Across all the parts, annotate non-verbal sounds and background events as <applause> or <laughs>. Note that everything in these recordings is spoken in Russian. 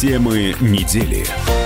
Темы недели.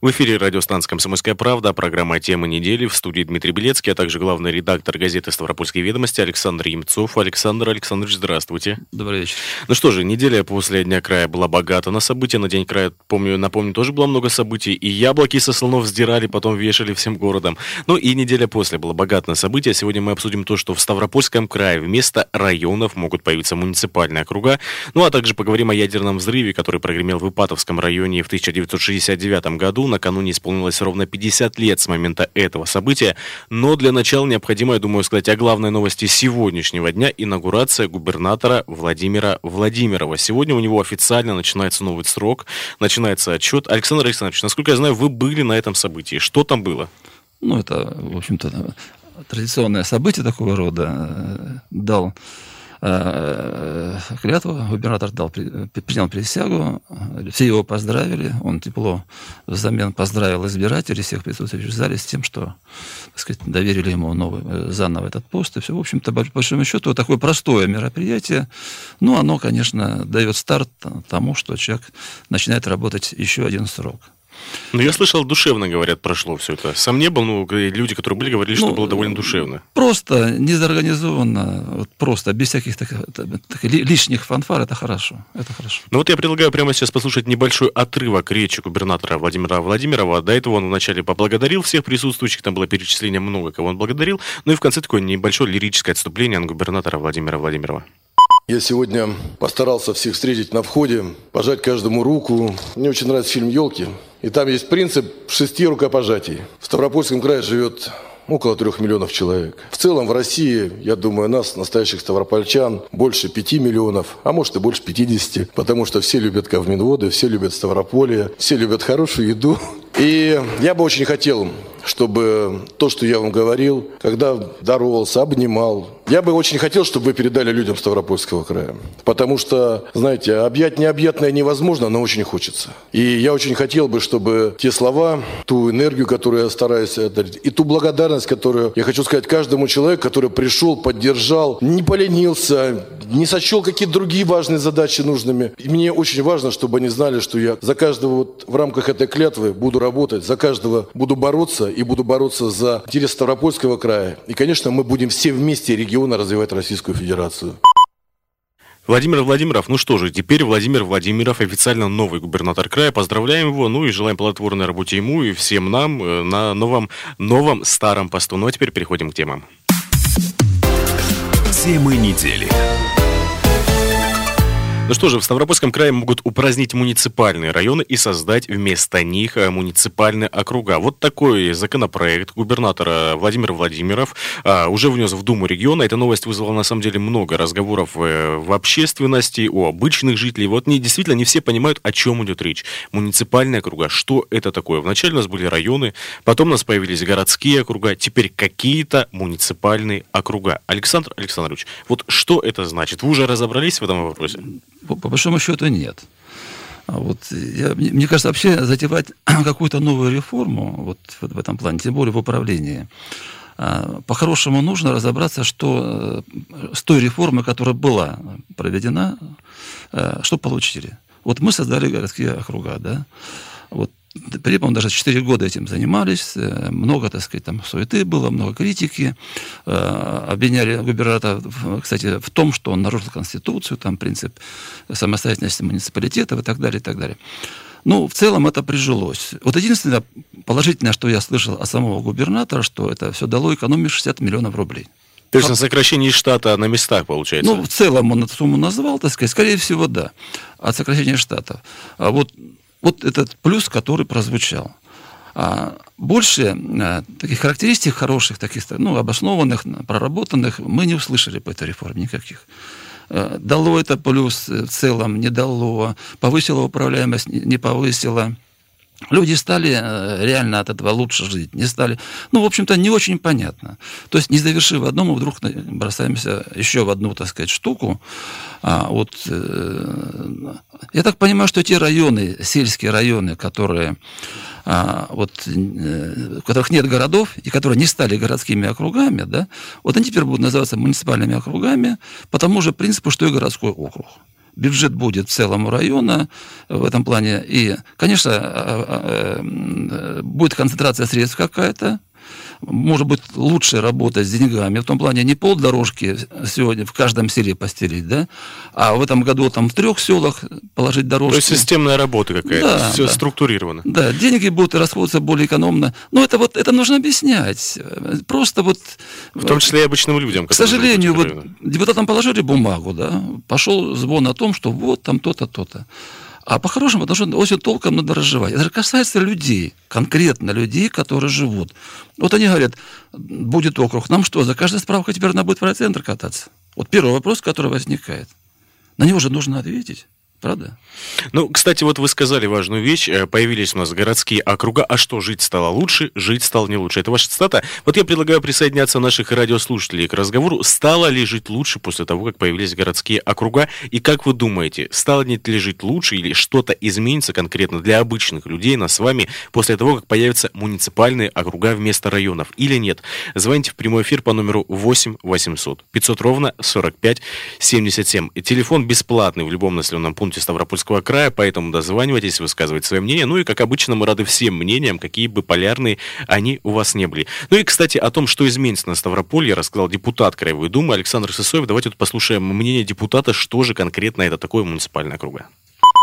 В эфире радиостанция «Комсомольская правда», программа «Тема недели» в студии Дмитрий Белецкий, а также главный редактор газеты «Ставропольские ведомости» Александр Емцов. Александр Александрович, здравствуйте. Добрый вечер. Ну что же, неделя после Дня края была богата на события. На День края, помню, напомню, тоже было много событий. И яблоки со слонов сдирали, потом вешали всем городом. Ну и неделя после была богата на события. Сегодня мы обсудим то, что в Ставропольском крае вместо районов могут появиться муниципальные округа. Ну а также поговорим о ядерном взрыве, который прогремел в Ипатовском районе в 1969 году накануне исполнилось ровно 50 лет с момента этого события. Но для начала необходимо, я думаю, сказать о главной новости сегодняшнего дня – инаугурация губернатора Владимира Владимирова. Сегодня у него официально начинается новый срок, начинается отчет. Александр Александрович, насколько я знаю, вы были на этом событии. Что там было? Ну, это, в общем-то, традиционное событие такого рода. Дал Э, клятву, губернатор дал, принял присягу, все его поздравили, он тепло взамен поздравил избирателей, всех присутствующих в зале с тем, что так сказать, доверили ему новый, э, заново этот пост, и все, в общем-то, по большому счету, такое простое мероприятие, ну, оно, конечно, дает старт тому, что человек начинает работать еще один срок. Ну, я слышал, душевно, говорят, прошло все это. Сам не был, ну, люди, которые были, говорили, ну, что было довольно душевно. Просто, незаорганизованно, вот просто, без всяких таких, таких лишних фанфар, это хорошо, это хорошо. Ну, вот я предлагаю прямо сейчас послушать небольшой отрывок речи губернатора Владимира Владимирова. До этого он вначале поблагодарил всех присутствующих, там было перечисление много, кого он благодарил. Ну и в конце такое небольшое лирическое отступление от губернатора Владимира Владимирова. Я сегодня постарался всех встретить на входе, пожать каждому руку. Мне очень нравится фильм «Елки». И там есть принцип шести рукопожатий. В Ставропольском крае живет около трех миллионов человек. В целом в России, я думаю, нас, настоящих ставропольчан, больше пяти миллионов, а может и больше пятидесяти, потому что все любят Ковминводы, все любят Ставрополье, все любят хорошую еду. <laughs> И я бы очень хотел, чтобы то, что я вам говорил, когда здоровался, обнимал, я бы очень хотел, чтобы вы передали людям Ставропольского края. Потому что, знаете, объять необъятное невозможно, но очень хочется. И я очень хотел бы, чтобы те слова, ту энергию, которую я стараюсь дарить, и ту благодарность, которую я хочу сказать каждому человеку, который пришел, поддержал, не поленился, не сочел какие-то другие важные задачи нужными. И мне очень важно, чтобы они знали, что я за каждого вот в рамках этой клятвы буду работать, за каждого буду бороться и буду бороться за интерес Ставропольского края. И, конечно, мы будем все вместе регион региона развивать Российскую Федерацию. Владимир Владимиров, ну что же, теперь Владимир Владимиров официально новый губернатор края. Поздравляем его, ну и желаем плодотворной работе ему и всем нам э, на новом, новом старом посту. Ну а теперь переходим к темам. Темы недели. Ну что же, в Ставропольском крае могут упразднить муниципальные районы и создать вместо них э, муниципальные округа. Вот такой законопроект губернатора Владимир Владимиров а, уже внес в Думу региона. Эта новость вызвала на самом деле много разговоров э, в общественности, у обычных жителей. Вот не, действительно не все понимают, о чем идет речь. Муниципальные округа, что это такое? Вначале у нас были районы, потом у нас появились городские округа, теперь какие-то муниципальные округа. Александр Александрович, вот что это значит? Вы уже разобрались в этом вопросе? По, по большому счету нет. А вот я, мне кажется, вообще затевать <clears throat> какую-то новую реформу вот в, в этом плане, тем более в управлении, а, по-хорошему нужно разобраться, что э, с той реформой, которая была проведена, э, что получили. Вот мы создали городские округа, да, вот при этом даже 4 года этим занимались, э, много, так сказать, там суеты было, много критики. Э, обвиняли губернатора, кстати, в том, что он нарушил Конституцию, там принцип самостоятельности муниципалитетов и так далее, и так далее. Ну, в целом это прижилось. Вот единственное положительное, что я слышал от самого губернатора, что это все дало экономию 60 миллионов рублей. То есть на сокращении штата на местах, получается? Ну, в целом он эту сумму назвал, так сказать, скорее всего, да, от сокращения штатов. А вот вот этот плюс, который прозвучал. А больше а, таких характеристик хороших, таких ну, обоснованных, проработанных мы не услышали по этой реформе никаких. А, дало это плюс в целом, не дало, повысило управляемость, не повысило. Люди стали э, реально от этого лучше жить, не стали... Ну, в общем-то, не очень понятно. То есть, не завершив одно, мы вдруг бросаемся еще в одну, так сказать, штуку. А, вот, э, я так понимаю, что те районы, сельские районы, которые а, вот, э, в которых нет городов и которые не стали городскими округами, да, вот они теперь будут называться муниципальными округами по тому же принципу, что и городской округ бюджет будет в целом района в этом плане. И, конечно, а, а, будет концентрация средств какая-то, может быть, лучше работать с деньгами. В том плане не полдорожки сегодня в каждом селе постелить, да, а в этом году там в трех селах положить дорожки. То есть системная работа какая-то, да, все да. структурировано. Да, деньги будут расходоваться более экономно. Но это вот, это нужно объяснять. Просто вот... В том числе и обычным людям. К сожалению, вот депутатам положили бумагу, да, пошел звон о том, что вот там то-то, то-то. А по-хорошему должен очень толком надо разжевать. Это касается людей, конкретно людей, которые живут. Вот они говорят, будет округ, нам что, за каждой справкой теперь надо будет в райцентр кататься? Вот первый вопрос, который возникает. На него же нужно ответить. Правда? Ну, кстати, вот вы сказали важную вещь. Э, появились у нас городские округа. А что, жить стало лучше? Жить стало не лучше. Это ваша цитата. Вот я предлагаю присоединяться наших радиослушателей к разговору. Стало ли жить лучше после того, как появились городские округа? И как вы думаете, стало ли жить лучше или что-то изменится конкретно для обычных людей, нас с вами, после того, как появятся муниципальные округа вместо районов? Или нет? Звоните в прямой эфир по номеру 8 800 500 ровно 45 77. И телефон бесплатный в любом населенном пункте пункте Ставропольского края, поэтому дозванивайтесь, высказывайте свое мнение. Ну и, как обычно, мы рады всем мнениям, какие бы полярные они у вас не были. Ну и, кстати, о том, что изменится на Ставрополье, рассказал депутат Краевой Думы Александр Сысоев. Давайте вот послушаем мнение депутата, что же конкретно это такое муниципальное округа.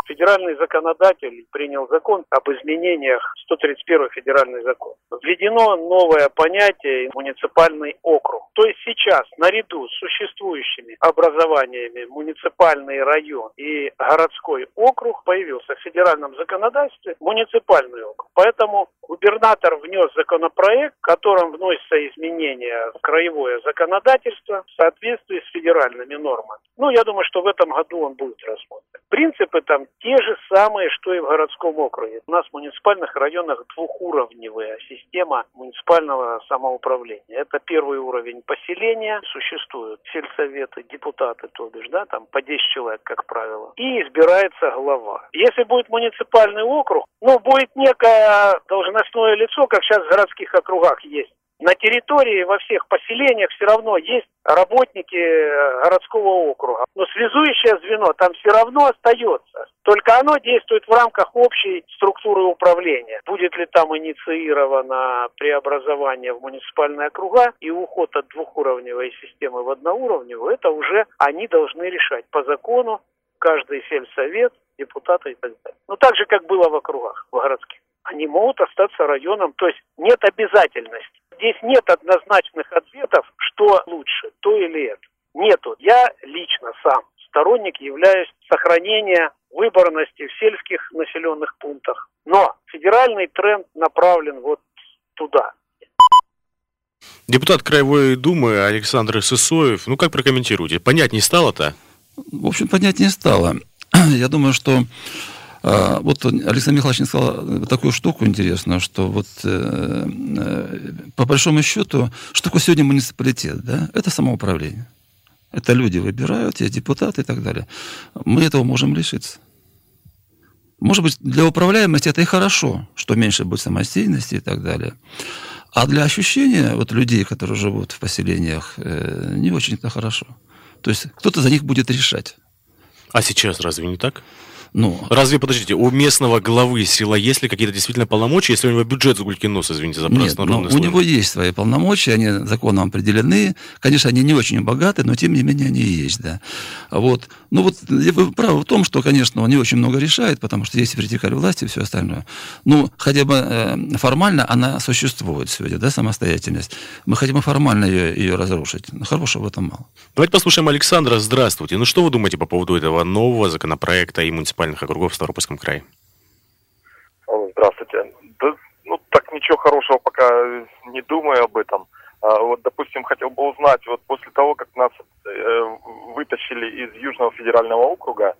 Федеральный законодатель принял закон об изменениях 131 федеральный закон. Введено новое понятие муниципальный округ. То есть сейчас наряду с существующими образованиями муниципальный район и городской округ появился в федеральном законодательстве муниципальный округ. Поэтому губернатор внес законопроект, в котором вносятся изменения в краевое законодательство в соответствии с федеральными нормами. Ну, я думаю, что в этом году он будет рассмотрен. Принципы там те же самые, что и в городском округе. У нас в муниципальных районах двухуровневая система муниципального самоуправления. Это первый уровень поселения, существуют сельсоветы, депутаты, то бишь, да, там по 10 человек, как правило, и избирается глава. Если будет муниципальный округ, ну, будет некое должностное лицо, как сейчас в городских округах есть, на территории во всех поселениях все равно есть работники э, городского округа. Но связующее звено там все равно остается. Только оно действует в рамках общей структуры управления. Будет ли там инициировано преобразование в муниципальные округа и уход от двухуровневой системы в одноуровневую, это уже они должны решать по закону, каждый сельсовет, депутаты и так далее. Ну, так же, как было в округах, в городских. Они могут остаться районом, то есть нет обязательности. Здесь нет однозначных ответов, что лучше, то или это. Нету. Я лично сам сторонник являюсь сохранения выборности в сельских населенных пунктах. Но федеральный тренд направлен вот туда. Депутат Краевой Думы Александр Сысоев, ну как прокомментируете? Понять не стало-то? В общем, понять не стало. <clears throat> Я думаю, что а, вот Александр Михайлович сказал такую штуку интересную, что вот э, э, по большому счету, что такое сегодня муниципалитет, да? Это самоуправление. Это люди выбирают, есть депутаты и так далее. Мы этого можем лишиться. Может быть, для управляемости это и хорошо, что меньше будет самостоятельности и так далее. А для ощущения вот людей, которые живут в поселениях, э, не очень это хорошо. То есть кто-то за них будет решать. А сейчас разве не так? Ну, Разве, подождите, у местного главы села есть ли какие-то действительно полномочия, если у него бюджет с нос, извините за Нет, но у него есть свои полномочия, они законом определены. Конечно, они не очень богаты, но тем не менее они есть, да. Вот. Ну вот вы правы в том, что, конечно, он не очень много решает, потому что есть вертикаль власти и все остальное. Ну, хотя бы э, формально она существует сегодня, да, самостоятельность. Мы хотим формально ее, ее разрушить. Но хорошего в этом мало. Давайте послушаем Александра. Здравствуйте. Ну что вы думаете по поводу этого нового законопроекта и муниципального муниципальных округов в Ставропольском крае? Здравствуйте. Да, ну, так ничего хорошего пока не думаю об этом. А, вот, допустим, хотел бы узнать, вот после того, как нас э, вытащили из Южного федерального округа,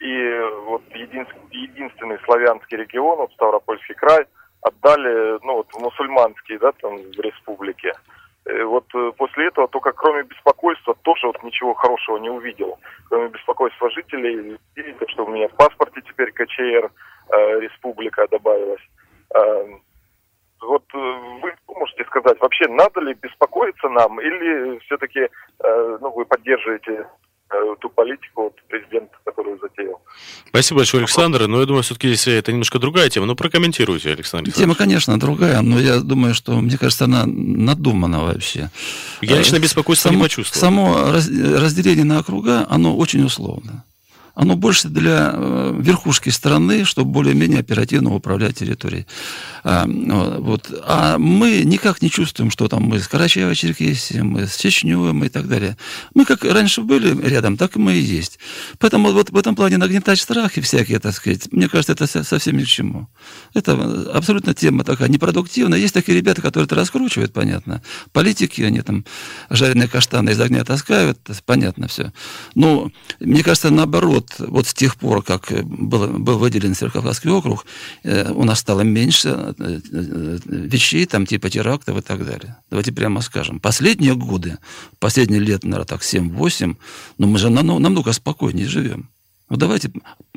и вот един, единственный славянский регион, вот Ставропольский край, отдали, ну, вот в мусульманские, да, там, в республике. Э, вот э, после этого только кроме беспокойства тоже вот ничего хорошего не увидел. Кроме беспокойства жителей, видите, что у меня в паспорте теперь КЧР, э, республика добавилась. Э, вот э, вы можете сказать, вообще надо ли беспокоиться нам или все-таки э, ну, вы поддерживаете ту политику вот, президент, которую затеял. Спасибо большое, Александр. Но я думаю, все-таки здесь это немножко другая тема. Но прокомментируйте, Александр. Тема, конечно, другая, но я думаю, что, мне кажется, она надумана вообще. Я лично беспокойства само, не почувствовал. Само раз- разделение на округа, оно очень условно. Оно больше для э, верхушки страны, чтобы более-менее оперативно управлять территорией. А, вот. а мы никак не чувствуем, что там мы с Карачаево-Черкесией, мы с Чечней мы и так далее. Мы как раньше были рядом, так и мы и есть. Поэтому вот в этом плане нагнетать страхи всякие, так сказать, мне кажется, это со- совсем ни к чему. Это абсолютно тема такая непродуктивная. Есть такие ребята, которые это раскручивают, понятно. Политики, они там жареные каштаны из огня таскают, понятно все. Но мне кажется, наоборот, вот с тех пор, как э, был, был выделен Северокавказский округ, э, у нас стало меньше э, вещей, там, типа терактов и так далее. Давайте прямо скажем. Последние годы, последние лет, наверное, так 7-8, но мы же намного, намного спокойнее живем. Ну, давайте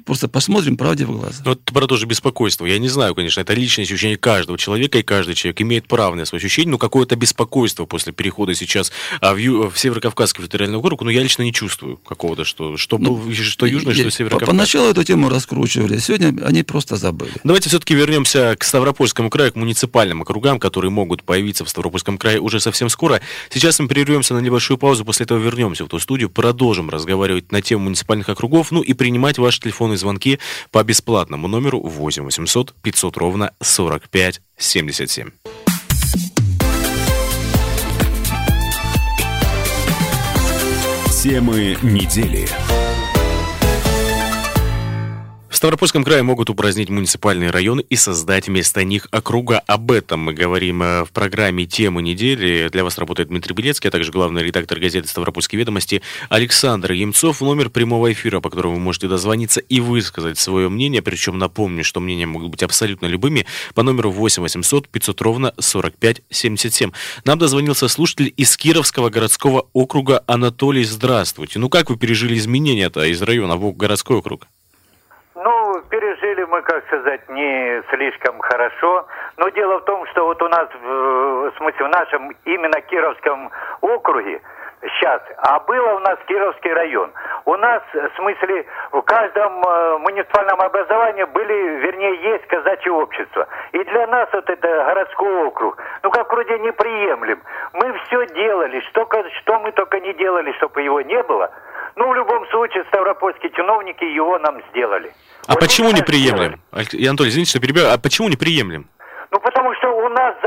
просто посмотрим правде в глаза. Ну, это про то же беспокойство. Я не знаю, конечно, это личное ощущение каждого человека, и каждый человек имеет право на свое ощущение, но какое-то беспокойство после перехода сейчас а, в, Ю- в Северокавказский федеральный округ, ну, я лично не чувствую какого-то, что, что, был- что южный, Ну, И- что северокавказский. Поначалу эту тему раскручивали, сегодня они просто забыли. Давайте все-таки вернемся к Ставропольскому краю, к муниципальным округам, которые могут появиться в Ставропольском крае уже совсем скоро. Сейчас мы прервемся на небольшую паузу, после этого вернемся в ту студию, продолжим разговаривать на тему муниципальных округов, ну и принимать ваши телефонные звонки по бесплатному номеру 8 800 500 ровно 45 77. Темы недели. В Ставропольском крае могут упразднить муниципальные районы и создать вместо них округа. Об этом мы говорим э, в программе «Темы недели». Для вас работает Дмитрий Белецкий, а также главный редактор газеты «Ставропольские ведомости» Александр Емцов. Номер прямого эфира, по которому вы можете дозвониться и высказать свое мнение. Причем напомню, что мнения могут быть абсолютно любыми. По номеру 8 800 500 ровно 45 77. Нам дозвонился слушатель из Кировского городского округа Анатолий. Здравствуйте. Ну как вы пережили изменения-то из района в городской округ? Пережили мы, как сказать, не слишком хорошо. Но дело в том, что вот у нас, в, в смысле, в нашем именно Кировском округе сейчас, а было у нас Кировский район. У нас, в смысле, в каждом э, муниципальном образовании были, вернее, есть казачье общество. И для нас вот это городской округ, ну как вроде неприемлем. Мы все делали, что, что мы только не делали, чтобы его не было. Ну, в любом случае, ставропольские чиновники его нам сделали. А Вот почему именно не приемлем? сделали. Анатолий, извините, что перебиваю. А почему не приемлем? Ну, потому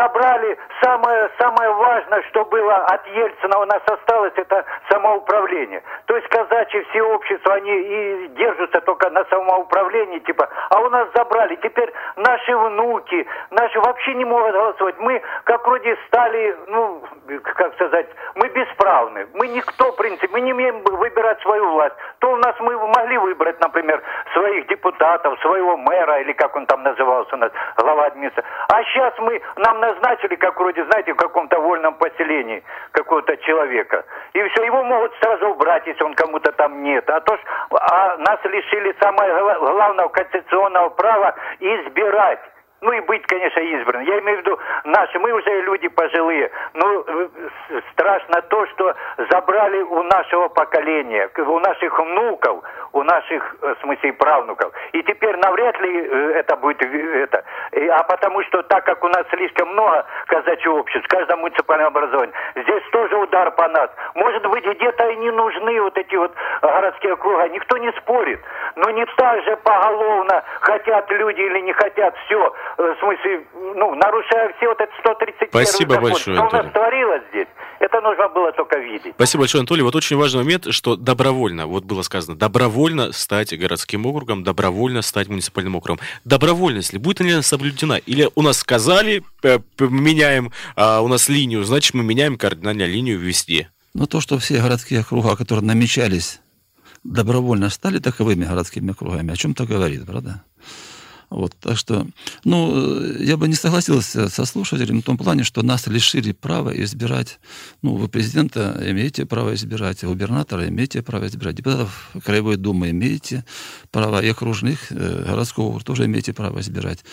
забрали самое, самое важное, что было от Ельцина, у нас осталось, это самоуправление. То есть казачьи все общества, они и держатся только на самоуправлении, типа, а у нас забрали. Теперь наши внуки, наши вообще не могут голосовать. Мы, как вроде, стали, ну, как сказать, мы бесправны. Мы никто, в принципе, мы не умеем выбирать свою власть. То у нас мы могли выбрать, например, своих депутатов, своего мэра, или как он там назывался у нас, глава администрации. А сейчас мы, нам назначили, как вроде, знаете, в каком-то вольном поселении какого-то человека. И все, его могут сразу убрать, если он кому-то там нет. А то ж, а нас лишили гла- главного конституционного права избирать. Ну и быть, конечно, избранным. Я имею в виду наши, мы уже люди пожилые. Ну, э, страшно то, что забрали у нашего поколения, у наших внуков, у наших, э, в смысле, правнуков. И теперь навряд ли э, это будет это. А потому что так как у нас слишком много казачьего общества, в каждом муниципальном образовании, здесь тоже удар по нас. Может быть, где-то и не нужны вот эти вот городские округа, никто не спорит. Но не так же поголовно хотят люди или не хотят, все, в смысле, ну, нарушая все вот это 131 Спасибо закон. большое, Что у нас творилось здесь, это нужно было только видеть. Спасибо большое, Анатолий. Вот очень важный момент, что добровольно, вот было сказано, добровольно стать городским округом, добровольно стать муниципальным округом. Добровольность ли будет ли она соблюдена? Или у нас сказали, э, меняем а у нас линию, значит, мы меняем кардинально линию везде. Но то, что все городские округа, которые намечались, добровольно стали таковыми городскими округами, о чем-то говорит, правда? Вот, так что, ну, я бы не согласился со слушателем в том плане, что нас лишили права избирать. Ну, вы президента имеете право избирать, губернатора имеете право избирать, депутатов Краевой Думы имеете право, и окружных э, городского тоже имеете право избирать.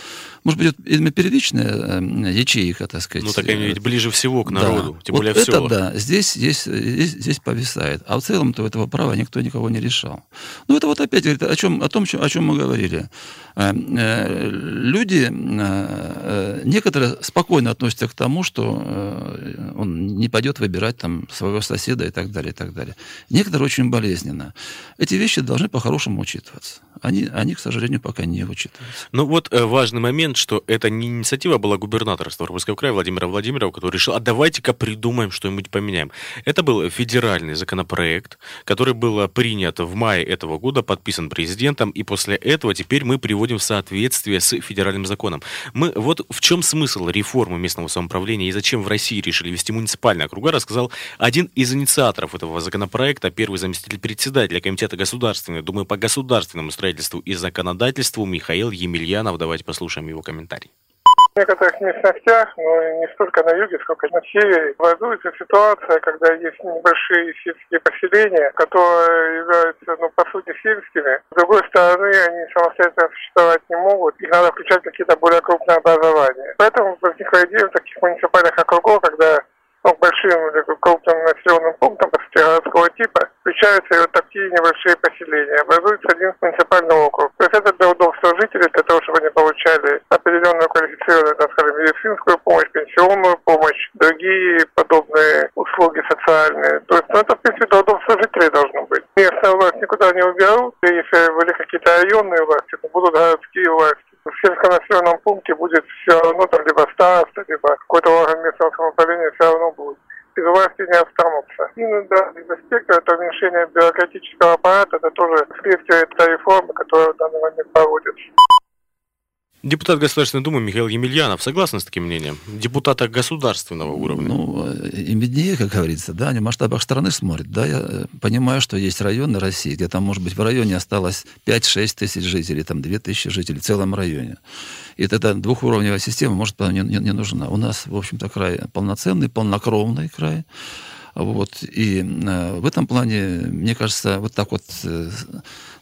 Может быть, именно первичная э, ячейка, так сказать. Ну, такая ведь ближе всего к народу, да. тем более вот в селах. Это да, здесь, здесь, здесь, здесь повисает. А в целом-то этого права никто никого не решал. Ну, это вот опять говорит о, чем, о том, о чем мы говорили. Э, э, люди, э, некоторые спокойно относятся к тому, что он не пойдет выбирать там своего соседа и так далее, и так далее. Некоторые очень болезненно. Эти вещи должны по-хорошему учитываться. Они, они, к сожалению, пока не учитываются. Ну вот важный момент, что это не инициатива была губернатора Ставропольского края Владимира Владимирова, который решил, а давайте-ка придумаем что-нибудь поменяем. Это был федеральный законопроект, который был принят в мае этого года, подписан президентом, и после этого теперь мы приводим в соответствие с федеральным законом. Мы, вот в чем смысл реформы местного самоуправления и зачем в России решили вести муниципальные округа, рассказал один из инициаторов этого законопроекта, первый заместитель председателя Комитета Государственной Думы по государственному строительству и законодательству Михаил Емельянов. Давайте послушаем его комментарий. В некоторых местностях, но не столько на юге, сколько на севере, образуется ситуация, когда есть небольшие сельские поселения, которые являются, ну, по сути, сельскими. С другой стороны, они самостоятельно существовать не могут, их надо включать какие-то более крупные образования. Поэтому возникла идея таких муниципальных округов, когда ну, большим или крупным населенным пунктом, по сути, городского типа, включаются вот такие небольшие поселения. Образуется один муниципальный округ. То есть это для удобства жителей, для того, чтобы они получали определенную квалифицированную, так скажем, медицинскую помощь, пенсионную помощь, другие подобные услуги социальные. То есть, ну, это, в принципе, для удобства жителей должно быть. Местная власть никуда не уберут, если были какие-то районные власти, то будут городские власти в сельском населенном пункте будет все равно там либо староста, либо какой-то орган местного самоуправления все равно не останутся. И ну, да, аспекта это уменьшение бюрократического аппарата, это тоже следствие этой реформы, которая в данный момент проводится. Депутат Государственной Думы Михаил Емельянов согласен с таким мнением? Депутата государственного уровня. Ну, им виднее, как говорится, да, они в масштабах страны смотрят. Да, я э, понимаю, что есть районы России, где там, может быть, в районе осталось 5-6 тысяч жителей, там 2 тысячи жителей в целом районе. И тогда двухуровневая система может не, не, не нужна. У нас, в общем-то, край полноценный, полнокровный край. Вот. И э, в этом плане, мне кажется, вот так вот э,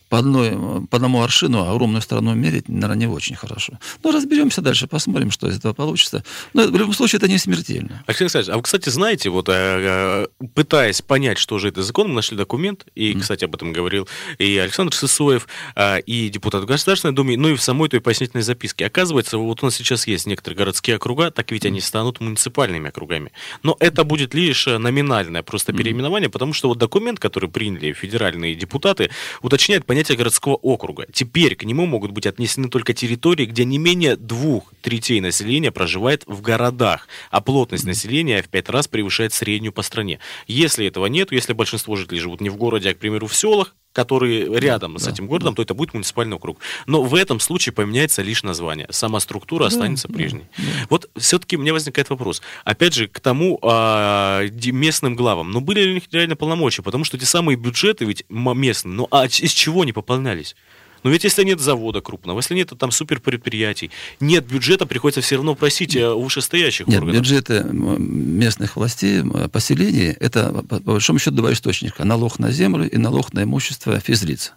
по, одной, по одному аршину огромную страну мерить, наверное, не очень хорошо. Но разберемся дальше, посмотрим, что из этого получится. Но в любом случае это не смертельно. Алексей Александрович, а вы, кстати, знаете, вот э, э, пытаясь понять, что же это закон, мы нашли документ, и, кстати, об этом говорил и Александр Сысоев, э, и депутат Государственной Думы, ну и в самой той пояснительной записке. Оказывается, вот у нас сейчас есть некоторые городские округа, так ведь они станут муниципальными округами. Но это будет лишь номинальное просто переименование, потому что вот документ, который приняли федеральные депутаты, уточняет понятие понятие городского округа. Теперь к нему могут быть отнесены только территории, где не менее двух третей населения проживает в городах, а плотность населения в пять раз превышает среднюю по стране. Если этого нет, если большинство жителей живут не в городе, а, к примеру, в селах, которые рядом да, с этим городом, да. то это будет муниципальный округ. Но в этом случае поменяется лишь название. Сама структура да, останется да, прежней. Да. Вот все-таки у меня возникает вопрос. Опять же, к тому а, местным главам. Ну, были ли у них реально полномочия? Потому что эти самые бюджеты ведь местные. Ну, а из чего они пополнялись? Но ведь если нет завода крупного, если нет там суперпредприятий, нет бюджета, приходится все равно просить э, у вышестоящих нет, органов. бюджеты местных властей, поселений, это, по большому счету, два источника. Налог на землю и налог на имущество физлиц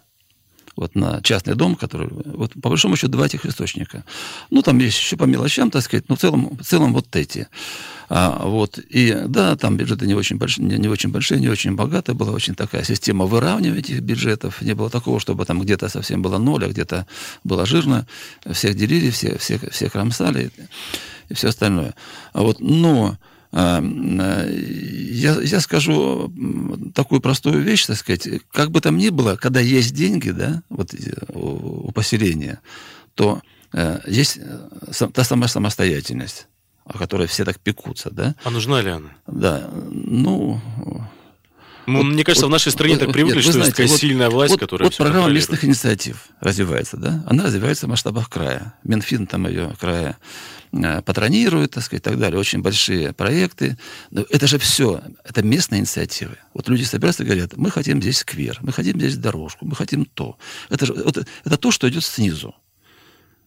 вот на частный дом, который, вот по большому счету, два этих источника. Ну, там есть еще по мелочам, так сказать, но в целом, в целом вот эти. А, вот, и да, там бюджеты не очень, большие, не, не очень большие, не очень богатые, была очень такая система выравнивания этих бюджетов, не было такого, чтобы там где-то совсем было ноль, а где-то было жирно, всех делили, все, всех, всех рамсали и все остальное. А вот, но я, я скажу такую простую вещь, так сказать, как бы там ни было, когда есть деньги, да, вот э, у, у поселения, то э, есть э, та самая самостоятельность, о которой все так пекутся, да. А нужна ли она? Да, ну... Ну, вот, мне кажется, вот, в нашей стране вот, так привыкли, нет, что знаете, такая вот, сильная власть, вот, которая Вот программа местных инициатив развивается, да? Она развивается в масштабах края. Минфин там ее края Э, патронируют, так сказать, и так далее. Очень большие проекты. Но это же все, это местные инициативы. Вот люди собираются и говорят, мы хотим здесь сквер, мы хотим здесь дорожку, мы хотим то. Это, же, вот, это то, что идет снизу.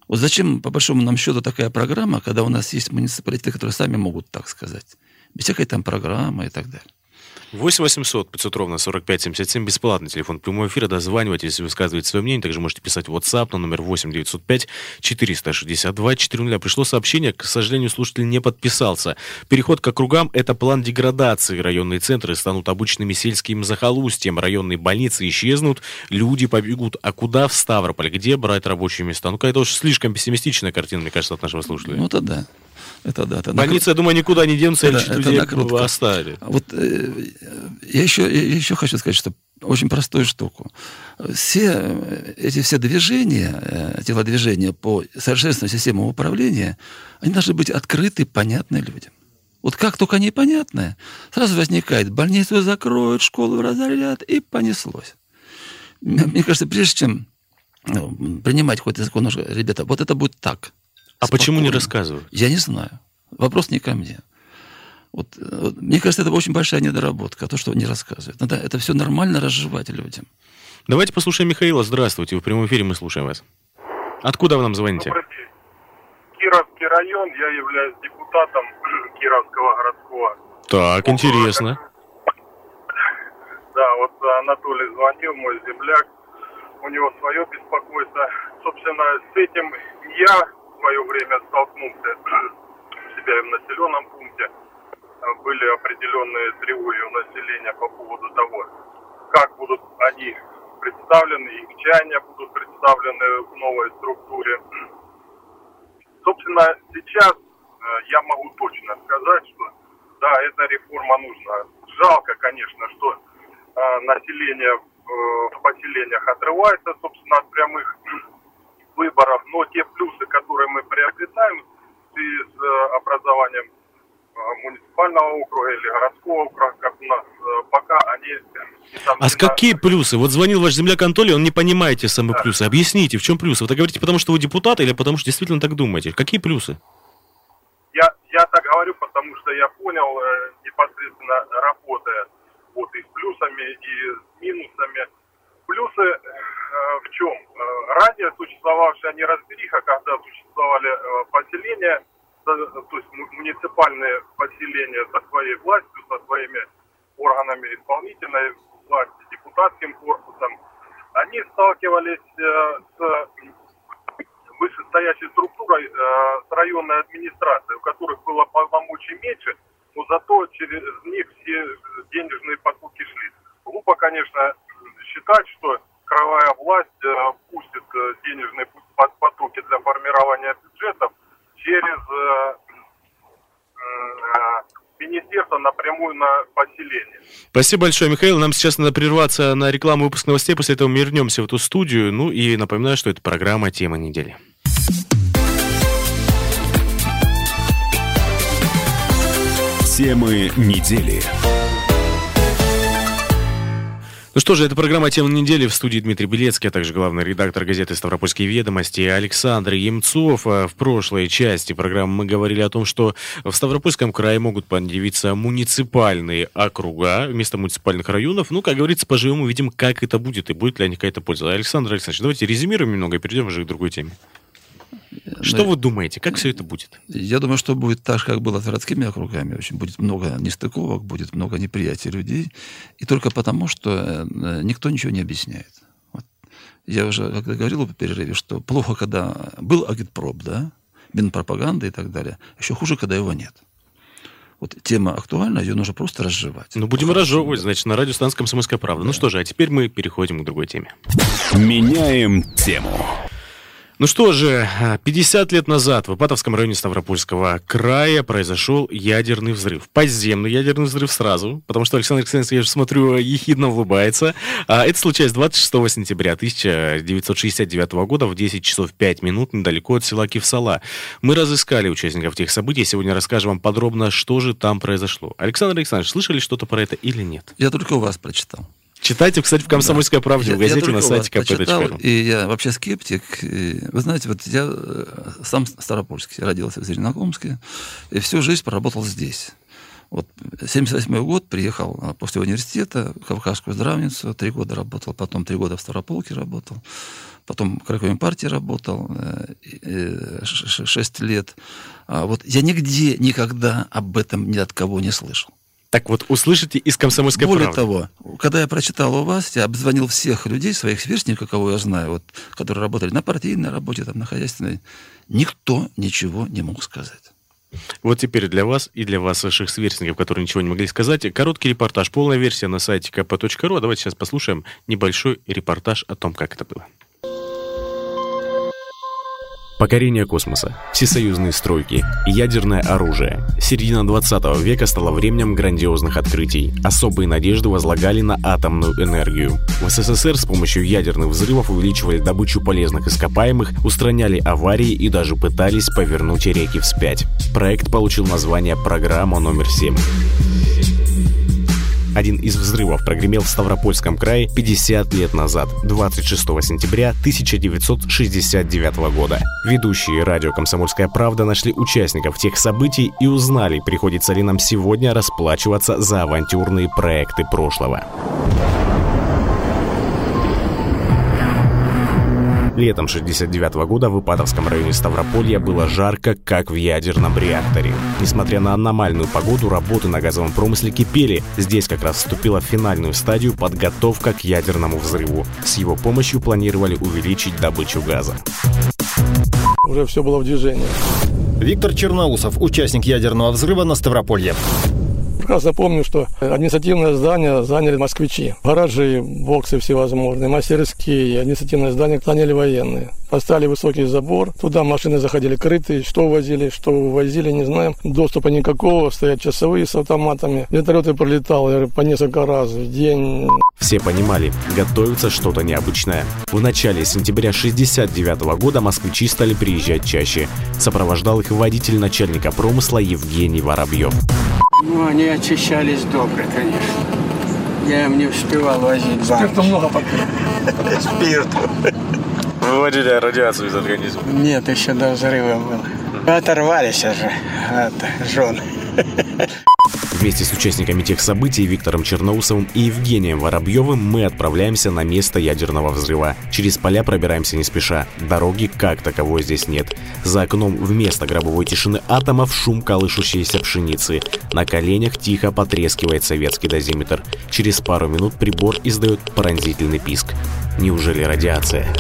Вот зачем, по большому нам счету, такая программа, когда у нас есть муниципалитеты, которые сами могут так сказать? Без всякой там программы и так далее. 8 800 500 ровно 45 77, бесплатный телефон прямого эфира, дозванивайтесь, если высказываете свое мнение, также можете писать в WhatsApp на номер 8 905 462 400. Пришло сообщение, к сожалению, слушатель не подписался. Переход к округам – это план деградации. Районные центры станут обычными сельскими захолустьем, районные больницы исчезнут, люди побегут. А куда в Ставрополь? Где брать рабочие места? Ну, какая-то уж слишком пессимистичная картина, мне кажется, от нашего слушателя. Ну, это да. Это да. Это Больницы, накрут... я думаю, никуда не денутся, это, это людей накрутка. оставили. Вот э, я, еще, я еще хочу сказать, что очень простую штуку. Все эти все движения, э, телодвижения по совершенствованию системы управления, они должны быть открыты, понятны людям. Вот как только они понятны, сразу возникает, больницу закроют, школу разорят, и понеслось. Мне кажется, прежде чем ну, принимать какой-то закон, ребята, вот это будет так – а спокойно. почему не рассказывают? Я не знаю. Вопрос не ко мне. Вот, вот, мне кажется, это очень большая недоработка, то, что не рассказывают. Надо это все нормально разжевать людям. Давайте послушаем Михаила. Здравствуйте. В прямом эфире мы слушаем вас. Откуда вы нам звоните? Кировский район. Я являюсь депутатом Кировского городского. Так, интересно. Да, вот Анатолий звонил, мой земляк. У него свое беспокойство. Собственно, с этим я свое время столкнулся себя в населенном пункте. Были определенные тревоги у населения по поводу того, как будут они представлены, их чаяния будут представлены в новой структуре. Собственно, сейчас э, я могу точно сказать, что да, эта реформа нужна. Жалко, конечно, что э, население э, в поселениях отрывается, собственно, от прямых выборов, но те плюсы, которые мы приобретаем с э, образованием э, муниципального округа или городского округа, как у нас, э, пока они... А с какие плюсы? Вот звонил ваш земляк Анатолий, он не понимает те самые да. плюсы. Объясните, в чем плюсы? Вы так говорите, потому что вы депутат или потому что действительно так думаете? Какие плюсы? Я, я так говорю, потому что я понял, непосредственно работая вот и с плюсами, и с минусами. Плюсы в чем? Э, ранее существовавшая неразбериха, когда существовали э, поселения, то есть муниципальные поселения со своей властью, со своими органами исполнительной власти, депутатским корпусом, они сталкивались с вышестоящей структурой, с районной администрацией, у которых было полномочий меньше, но зато через них все денежные потоки шли. Глупо, конечно, считать, что кровая власть э, пустит э, денежные потоки для формирования бюджетов через э, министерство напрямую на поселение. Спасибо большое, Михаил. Нам сейчас надо прерваться на рекламу выпуска новостей, после этого мы вернемся в эту студию. Ну и напоминаю, что это программа «Тема недели». Темы недели. Ну что же, это программа «Тема недели» в студии Дмитрий Белецкий, а также главный редактор газеты «Ставропольские ведомости» Александр Емцов. А в прошлой части программы мы говорили о том, что в Ставропольском крае могут появиться муниципальные округа вместо муниципальных районов. Ну, как говорится, поживем увидим, как это будет и будет ли они какая-то польза. Александр Александрович, давайте резюмируем немного и перейдем уже к другой теме. Что вы думаете, как все это будет? Я думаю, что будет так же, как было с городскими округами. Очень будет много нестыковок, будет много неприятий людей. И только потому, что э, никто ничего не объясняет. Вот. Я уже когда говорил в перерыве, что плохо, когда был агитпроп, да, пропаганда и так далее. Еще хуже, когда его нет. Вот тема актуальна, ее нужно просто разжевать. Ну, будем разжевывать, значит, на радиостанции «Комсомольская правда». Ну да. Ну что же, а теперь мы переходим к другой теме. Меняем тему. Ну что же, 50 лет назад в Ипатовском районе Ставропольского края произошел ядерный взрыв. Подземный ядерный взрыв сразу, потому что Александр Александрович, я же смотрю, ехидно улыбается. А это случилось 26 сентября 1969 года в 10 часов 5 минут недалеко от села Кивсала. Мы разыскали участников тех событий. Сегодня расскажем вам подробно, что же там произошло. Александр Александрович, слышали что-то про это или нет? Я только у вас прочитал. Читайте, кстати, в «Комсомольской правде», да. в газете на сайте КП.ру. И я вообще скептик. И, вы знаете, вот я э, сам Старопольский, родился в Зеленокумске, и всю жизнь проработал здесь. Вот 78 год приехал а, после университета в Кавказскую здравницу, три года работал, потом три года в Ставрополке работал, потом в Краковой партии работал э, шесть лет. А вот я нигде никогда об этом ни от кого не слышал. Так вот, услышите из «Комсомольской Более правды». того, когда я прочитал у вас, я обзвонил всех людей, своих сверстников, кого я знаю, вот, которые работали на партийной работе, там, на хозяйственной. Никто ничего не мог сказать. Вот теперь для вас и для ваших сверстников, которые ничего не могли сказать, короткий репортаж, полная версия на сайте kp.ru. А давайте сейчас послушаем небольшой репортаж о том, как это было. Покорение космоса, всесоюзные стройки, ядерное оружие. Середина 20 века стала временем грандиозных открытий. Особые надежды возлагали на атомную энергию. В СССР с помощью ядерных взрывов увеличивали добычу полезных ископаемых, устраняли аварии и даже пытались повернуть реки вспять. Проект получил название «Программа номер 7». Один из взрывов прогремел в Ставропольском крае 50 лет назад, 26 сентября 1969 года. Ведущие радио «Комсомольская правда» нашли участников тех событий и узнали, приходится ли нам сегодня расплачиваться за авантюрные проекты прошлого. Летом 69 года в Ипатовском районе Ставрополья было жарко, как в ядерном реакторе. Несмотря на аномальную погоду, работы на газовом промысле кипели. Здесь как раз вступила в финальную стадию подготовка к ядерному взрыву. С его помощью планировали увеличить добычу газа. Уже все было в движении. Виктор Черноусов, участник ядерного взрыва на Ставрополье прекрасно помню, что административное здание заняли москвичи. Гаражи, боксы всевозможные, мастерские, административное здание заняли военные. Поставили высокий забор, туда машины заходили крытые, что увозили, что увозили, не знаем. Доступа никакого, стоят часовые с автоматами. Вертолеты пролетал по несколько раз в день. Все понимали, готовится что-то необычное. В начале сентября 69 года москвичи стали приезжать чаще. Сопровождал их водитель начальника промысла Евгений Воробьев. Ну, они очищались добро, конечно. Я им не успевал возить банки. Спирту много попил. Спирту. Выводили радиацию из организма? Нет, еще до взрыва было. Оторвались уже от жены. Вместе с участниками тех событий Виктором Черноусовым и Евгением Воробьевым мы отправляемся на место ядерного взрыва. Через поля пробираемся не спеша. Дороги как таковой здесь нет. За окном вместо гробовой тишины атомов шум колышущейся пшеницы. На коленях тихо потрескивает советский дозиметр. Через пару минут прибор издает пронзительный писк. Неужели радиация?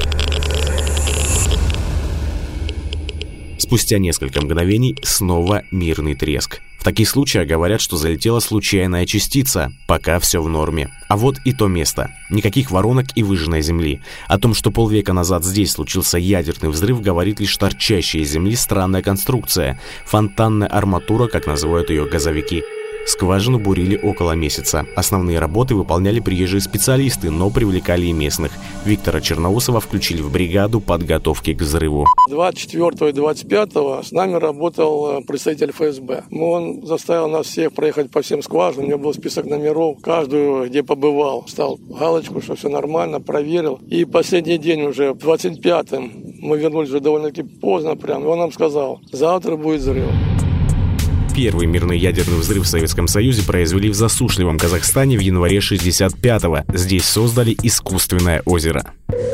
Спустя несколько мгновений снова мирный треск. В таких случаях говорят, что залетела случайная частица, пока все в норме. А вот и то место. Никаких воронок и выжженной земли. О том, что полвека назад здесь случился ядерный взрыв, говорит лишь торчащая из земли странная конструкция. Фонтанная арматура, как называют ее газовики. Скважину бурили около месяца. Основные работы выполняли приезжие специалисты, но привлекали и местных. Виктора Черноусова включили в бригаду подготовки к взрыву. 24 и 25 с нами работал э, представитель ФСБ. Он заставил нас всех проехать по всем скважинам. У него был список номеров, каждую, где побывал. Стал галочку, что все нормально, проверил. И последний день уже, 25-м, мы вернулись уже довольно-таки поздно прям. И он нам сказал, завтра будет взрыв. Первый мирный ядерный взрыв в Советском Союзе произвели в засушливом Казахстане в январе 65-го. Здесь создали искусственное озеро.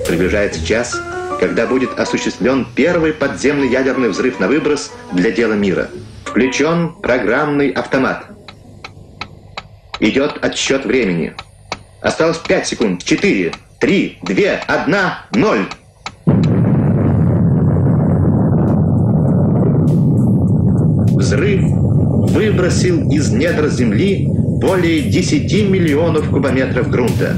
Приближается час, когда будет осуществлен первый подземный ядерный взрыв на выброс для дела мира. Включен программный автомат. Идет отсчет времени. Осталось 5 секунд. 4, 3, 2, 1, 0. Взрыв выбросил из недр земли более 10 миллионов кубометров грунта.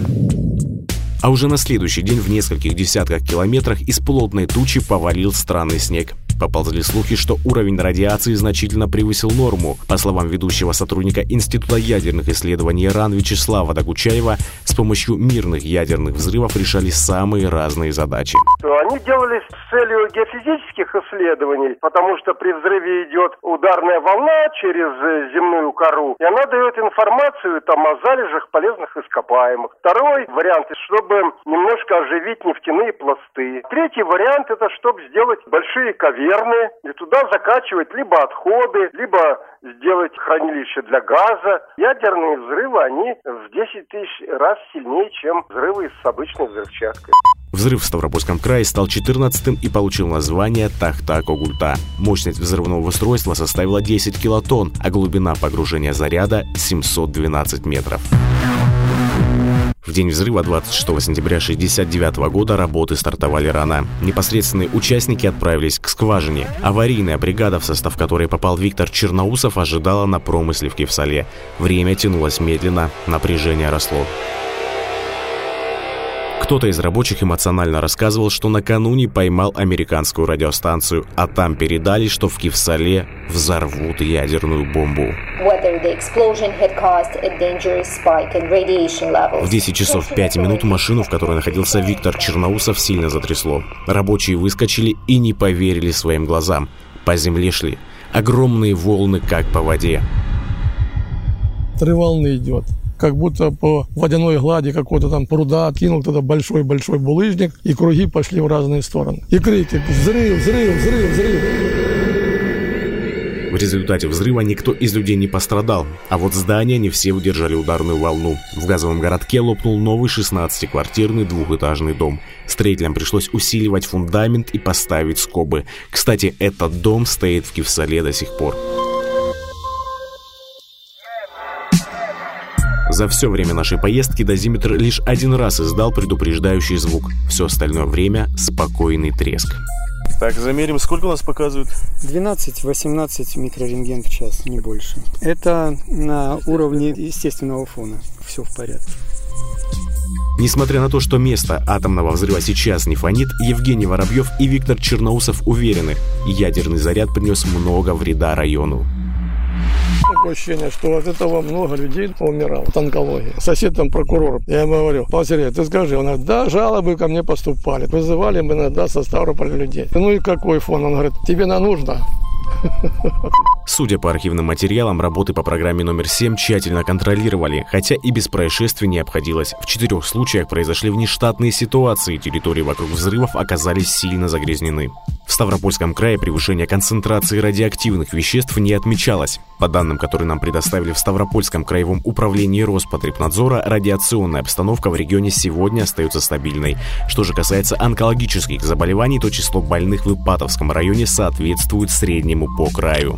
А уже на следующий день в нескольких десятках километрах из плотной тучи повалил странный снег. Поползли слухи, что уровень радиации значительно превысил норму. По словам ведущего сотрудника Института ядерных исследований РАН Вячеслава Догучаева, с помощью мирных ядерных взрывов решали самые разные задачи. Они делались с целью геофизических исследований, потому что при взрыве идет ударная волна через э, земную кору, и она дает информацию там о залежах полезных ископаемых. Второй вариант, чтобы немножко оживить нефтяные пласты. Третий вариант, это чтобы сделать большие ковер достоверные, и туда закачивать либо отходы, либо сделать хранилище для газа. Ядерные взрывы, они в 10 тысяч раз сильнее, чем взрывы с обычной взрывчаткой. Взрыв в Ставропольском крае стал 14-м и получил название Тахта-Когульта. Мощность взрывного устройства составила 10 килотонн, а глубина погружения заряда 712 метров. В день взрыва 26 сентября 1969 года работы стартовали рано. Непосредственные участники отправились к скважине. Аварийная бригада, в состав которой попал Виктор Черноусов, ожидала на промысле в Кевсале. Время тянулось медленно, напряжение росло. Кто-то из рабочих эмоционально рассказывал, что накануне поймал американскую радиостанцию, а там передали, что в Кивсале взорвут ядерную бомбу. В 10 часов 5 минут машину, в которой находился Виктор Черноусов, сильно затрясло. Рабочие выскочили и не поверили своим глазам. По земле шли огромные волны, как по воде. Три волны идет как будто по водяной глади какого-то там пруда кинул туда большой-большой булыжник, и круги пошли в разные стороны. И крики «Взрыв! Взрыв! Взрыв! Взрыв!» В результате взрыва никто из людей не пострадал, а вот здания не все удержали ударную волну. В газовом городке лопнул новый 16-квартирный двухэтажный дом. Строителям пришлось усиливать фундамент и поставить скобы. Кстати, этот дом стоит в Кивсале до сих пор. За все время нашей поездки дозиметр лишь один раз издал предупреждающий звук. Все остальное время – спокойный треск. Так, замерим, сколько у нас показывают? 12-18 микрорентген в час, не больше. Это на уровне естественного фона. Все в порядке. Несмотря на то, что место атомного взрыва сейчас не фонит, Евгений Воробьев и Виктор Черноусов уверены, ядерный заряд принес много вреда району. Такое ощущение, что от этого много людей умирало от онкологии. Сосед там прокурор, я ему говорю, Павел Сергеевич, ты скажи, он говорит, да, жалобы ко мне поступали. Вызывали мы иногда со Ставрополя людей. Ну и какой фон? Он говорит, тебе на нужно. Судя по архивным материалам, работы по программе номер 7 тщательно контролировали, хотя и без происшествий не обходилось. В четырех случаях произошли внештатные ситуации, территории вокруг взрывов оказались сильно загрязнены. В Ставропольском крае превышение концентрации радиоактивных веществ не отмечалось. По данным, которые нам предоставили в Ставропольском краевом управлении Роспотребнадзора, радиационная обстановка в регионе сегодня остается стабильной. Что же касается онкологических заболеваний, то число больных в Ипатовском районе соответствует среднему по краю.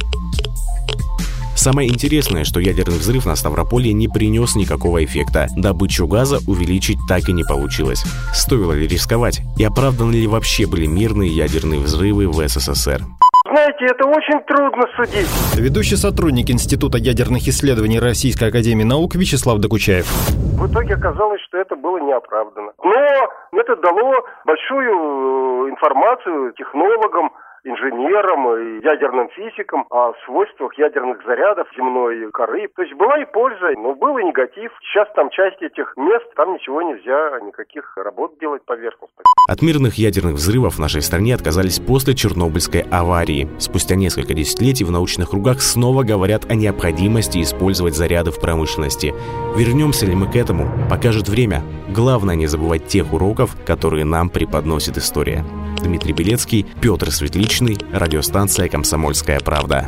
Самое интересное, что ядерный взрыв на Ставрополе не принес никакого эффекта. Добычу газа увеличить так и не получилось. Стоило ли рисковать? И оправданы ли вообще были мирные ядерные взрывы в СССР? Знаете, это очень трудно судить. Ведущий сотрудник Института ядерных исследований Российской Академии Наук Вячеслав Докучаев. В итоге оказалось, что это было неоправданно. Но это дало большую э, информацию технологам, инженерам и ядерным физикам о свойствах ядерных зарядов земной коры. То есть была и польза, но был и негатив. Сейчас там часть этих мест, там ничего нельзя, никаких работ делать поверхностно. От мирных ядерных взрывов в нашей стране отказались после Чернобыльской аварии. Спустя несколько десятилетий в научных кругах снова говорят о необходимости использовать заряды в промышленности. Вернемся ли мы к этому, покажет время. Главное не забывать тех уроков, которые нам преподносит история. Дмитрий Белецкий, Петр Светличный, радиостанция «Комсомольская правда».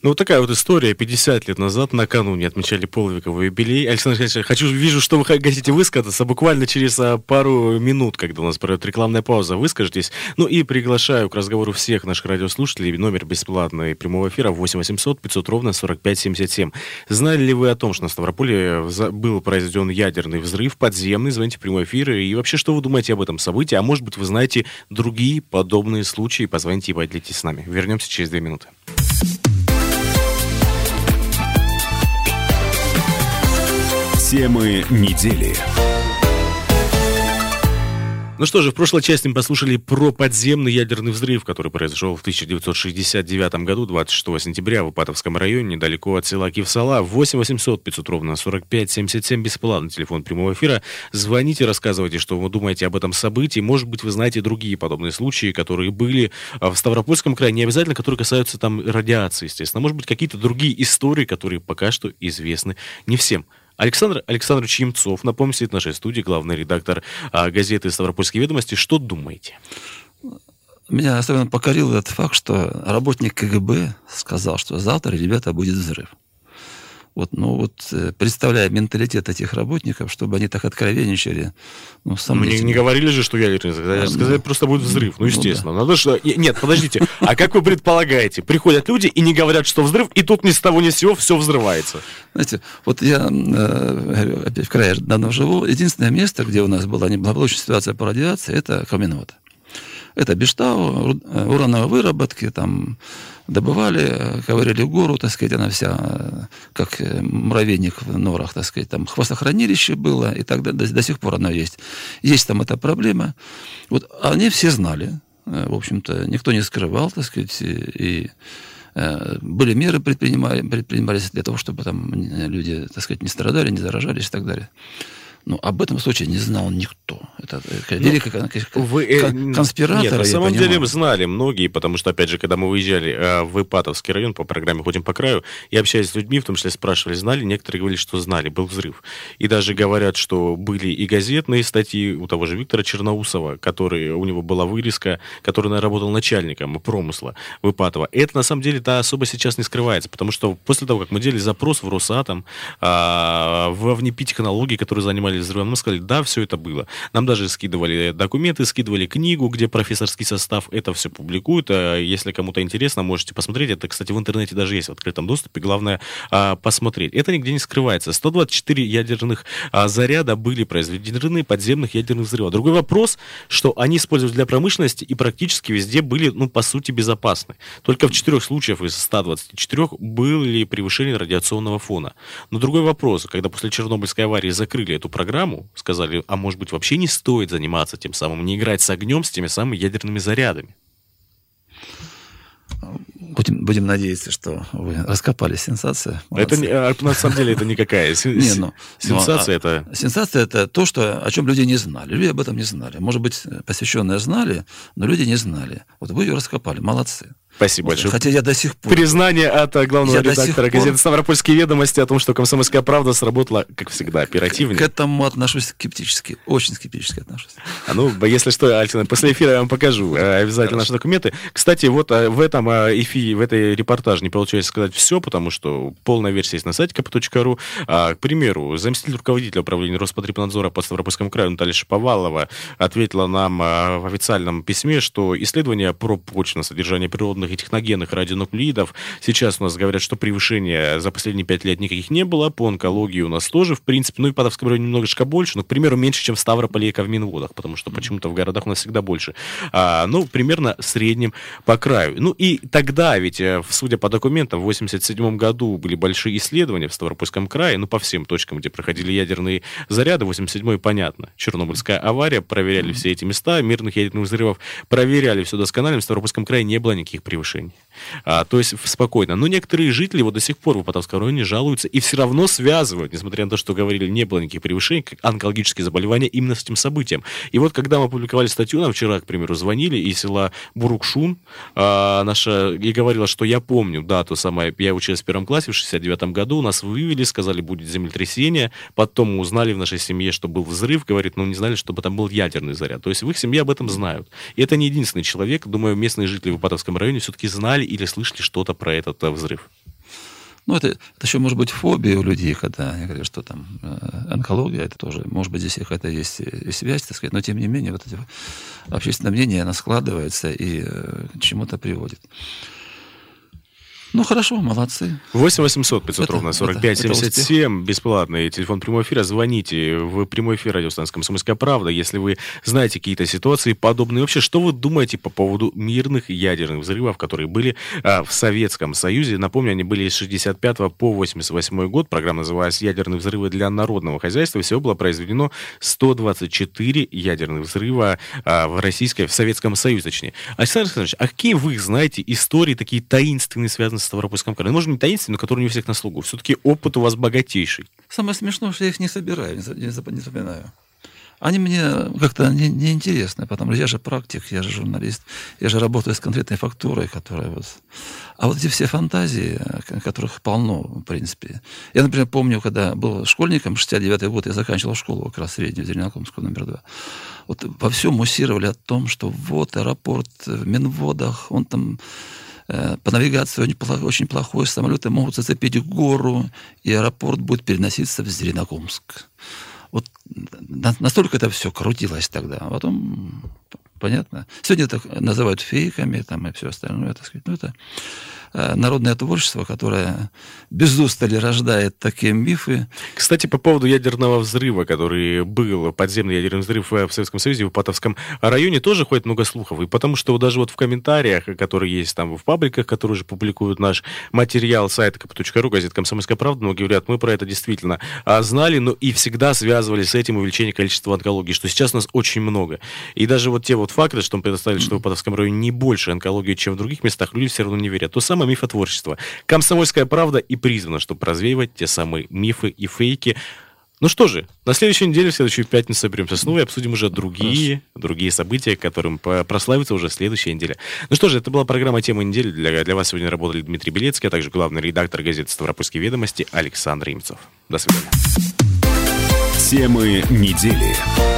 Ну, вот такая вот история. 50 лет назад, накануне, отмечали полвековой юбилей. Александр Александрович, хочу, вижу, что вы хотите высказаться. Буквально через а, пару минут, когда у нас пройдет рекламная пауза, выскажитесь. Ну и приглашаю к разговору всех наших радиослушателей. Номер бесплатный прямого эфира 8 800 500 ровно 45 77. Знали ли вы о том, что на Ставрополе был произведен ядерный взрыв подземный? Звоните в прямой эфир. И вообще, что вы думаете об этом событии? А может быть, вы знаете другие подобные случаи? Позвоните и поделитесь с нами. Вернемся через две минуты. Темы недели. Ну что же, в прошлой части мы послушали про подземный ядерный взрыв, который произошел в 1969 году, 26 сентября в Ипатовском районе, недалеко от села Кивсала. 8 800 500 ровно 45 77, бесплатный телефон прямого эфира. Звоните, рассказывайте, что вы думаете об этом событии. Может быть, вы знаете другие подобные случаи, которые были в Ставропольском крае. Не обязательно, которые касаются там радиации, естественно. Может быть, какие-то другие истории, которые пока что известны не всем. Александр Александрович Емцов, напомню, сидит в нашей студии, главный редактор а, газеты «Ставропольские ведомости». Что думаете? меня особенно покорил этот факт, что работник КГБ сказал, что завтра, ребята, будет взрыв. Вот, ну вот, э, представляя менталитет этих работников, чтобы они так откровенничали, ну, сам не, не говорили же, что ядерный взрыв. А, сказали, ну, просто будет взрыв. Ну, естественно. Ну, да. Надо что... Нет, подождите. А как вы предполагаете? Приходят люди и не говорят, что взрыв, и тут ни с того ни с сего все взрывается. Знаете, вот я э, опять в крае давно живу. Единственное место, где у нас была неблагополучная ситуация по радиации, это Каменвод. Это Бештау, урановые выработки, там добывали, ковыряли гору, так сказать, она вся как муравейник в норах, так сказать, там хвостохранилище было, и так до, до сих пор оно есть. Есть там эта проблема. Вот они все знали, в общем-то, никто не скрывал, так сказать, и, и были меры предпринимали, предпринимались для того, чтобы там люди, так сказать, не страдали, не заражались и так далее. Ну, об этом случае не знал никто. Это ну, великая вы, э, конспиратора. Нет, на самом деле знали многие, потому что, опять же, когда мы выезжали э, в Ипатовский район по программе «Ходим по краю», и общаясь с людьми, в том числе спрашивали, знали, некоторые говорили, что знали, был взрыв. И даже говорят, что были и газетные статьи у того же Виктора Черноусова, который, у него была вырезка, который работал начальником промысла в Ипатово. Это, на самом деле, то особо сейчас не скрывается, потому что после того, как мы делали запрос в Росатом, а, в внепитехнологии, которые занимались занимались взрывом. Мы сказали, да, все это было. Нам даже скидывали документы, скидывали книгу, где профессорский состав это все публикует. А если кому-то интересно, можете посмотреть. Это, кстати, в интернете даже есть в открытом доступе. Главное а, посмотреть. Это нигде не скрывается. 124 ядерных а, заряда были произведены подземных ядерных взрывов. Другой вопрос, что они использовались для промышленности и практически везде были, ну, по сути, безопасны. Только в четырех случаях из 124 были превышения радиационного фона. Но другой вопрос, когда после Чернобыльской аварии закрыли эту программу, сказали, а может быть вообще не стоит заниматься тем самым, не играть с огнем, с теми самыми ядерными зарядами. Будем, будем надеяться, что вы раскопали сенсацию. Это а, на самом деле это никакая <laughs> ну, сенсация. Ну, это... Сенсация это то, что, о чем люди не знали. Люди об этом не знали. Может быть, посвященные знали, но люди не знали. Вот вы ее раскопали. Молодцы. Спасибо большое. Хотя я до сих пор... Признание от э, главного я редактора газеты пор... «Ставропольские ведомости» о том, что «Комсомольская правда» сработала, как всегда, оперативнее. К этому отношусь скептически. Очень скептически отношусь. А ну, если что, Альтина, после эфира я вам покажу э, обязательно Хорошо. наши документы. Кстати, вот э, в этом эфире, в этой репортаже не получилось сказать все, потому что полная версия есть на сайте kp.ru. А, к примеру, заместитель руководителя управления Роспотребнадзора по Ставропольскому краю Наталья Шаповалова ответила нам в официальном письме, что исследования про почвенное содержание природных и техногенных радионуклидов. Сейчас у нас говорят, что превышения за последние пять лет никаких не было. По онкологии у нас тоже, в принципе, ну и Патовском районе немножечко больше, но, к примеру, меньше, чем в Ставрополе и Ковминводах, потому что почему-то в городах у нас всегда больше. А, ну, примерно в среднем по краю. Ну и тогда, ведь, э, судя по документам, в 87 году были большие исследования в Ставропольском крае, ну, по всем точкам, где проходили ядерные заряды. 87-й, понятно. Чернобыльская авария, проверяли все эти места, мирных ядерных взрывов, проверяли все досконально. В Ставропольском крае не было никаких превышений. А, то есть спокойно. Но некоторые жители вот до сих пор в Потовском районе жалуются и все равно связывают, несмотря на то, что говорили, не было никаких превышений, онкологические заболевания именно с этим событием. И вот когда мы опубликовали статью, нам вчера, к примеру, звонили из села Бурукшун, а, наша, и говорила, что я помню дату самое, я учился в первом классе в 69 году, нас вывели, сказали, будет землетрясение, потом мы узнали в нашей семье, что был взрыв, говорит, но не знали, чтобы там был ядерный заряд. То есть в их семье об этом знают. И это не единственный человек, думаю, местные жители в Ипатовском районе все-таки знали или слышали что-то про этот э, взрыв. Ну, это, это еще может быть фобия у людей, когда они говорят, что там э, онкология, это тоже, может быть, здесь какая-то есть и связь, так сказать, но тем не менее, вот это общественное мнение, оно складывается и э, к чему-то приводит. Ну, хорошо, молодцы. 8 800 500 это, ровно 45 это, 77, бесплатный телефон прямого эфира. Звоните в прямой эфир радиостанции «Комсомольская правда», если вы знаете какие-то ситуации подобные. Вообще, что вы думаете по поводу мирных ядерных взрывов, которые были а, в Советском Союзе? Напомню, они были с 65 по 88 год. Программа называлась «Ядерные взрывы для народного хозяйства». Всего было произведено 124 ядерных взрыва а, в Российской, в Советском Союзе, точнее. Александр Александрович, а какие вы знаете истории такие таинственные, связанные на Ставропольском крае. Ну, может, не таинственный, но который не у всех на слугу. Все-таки опыт у вас богатейший. Самое смешное, что я их не собираю, не запоминаю. они мне как-то не, не интересны, потому что я же практик, я же журналист, я же работаю с конкретной фактурой, которая вот... А вот эти все фантазии, которых полно, в принципе. Я, например, помню, когда был школьником, 69-й год, я заканчивал школу как раз среднюю, Зеленокомскую, номер два. Вот во всем муссировали о том, что вот аэропорт в Минводах, он там по навигации очень, плохой, самолеты могут зацепить гору, и аэропорт будет переноситься в Зеленокумск. Вот настолько это все крутилось тогда. А потом, понятно. Сегодня это называют фейками там, и все остальное. Так сказать. Ну, это Э, народное творчество, которое без устали рождает такие мифы. Кстати, по поводу ядерного взрыва, который был, подземный ядерный взрыв в Советском Союзе, в Патовском районе, тоже ходит много слухов. И потому что даже вот в комментариях, которые есть там в пабликах, которые уже публикуют наш материал сайта kp.ru, газета «Комсомольская правда», многие говорят, мы про это действительно а, знали, но и всегда связывали с этим увеличение количества онкологии, что сейчас у нас очень много. И даже вот те вот факты, что мы предоставили, что в Патовском районе не больше онкологии, чем в других местах, люди все равно не верят. То самое самое мифотворчество. Комсомольская правда и призвана, чтобы развеивать те самые мифы и фейки. Ну что же, на следующей неделе, в следующую пятницу соберемся снова и обсудим уже другие, другие события, которым прославится уже следующая неделя. Ну что же, это была программа «Тема недели». Для, для вас сегодня работали Дмитрий Белецкий, а также главный редактор газеты «Ставропольские ведомости» Александр Имцев. До свидания. Темы недели.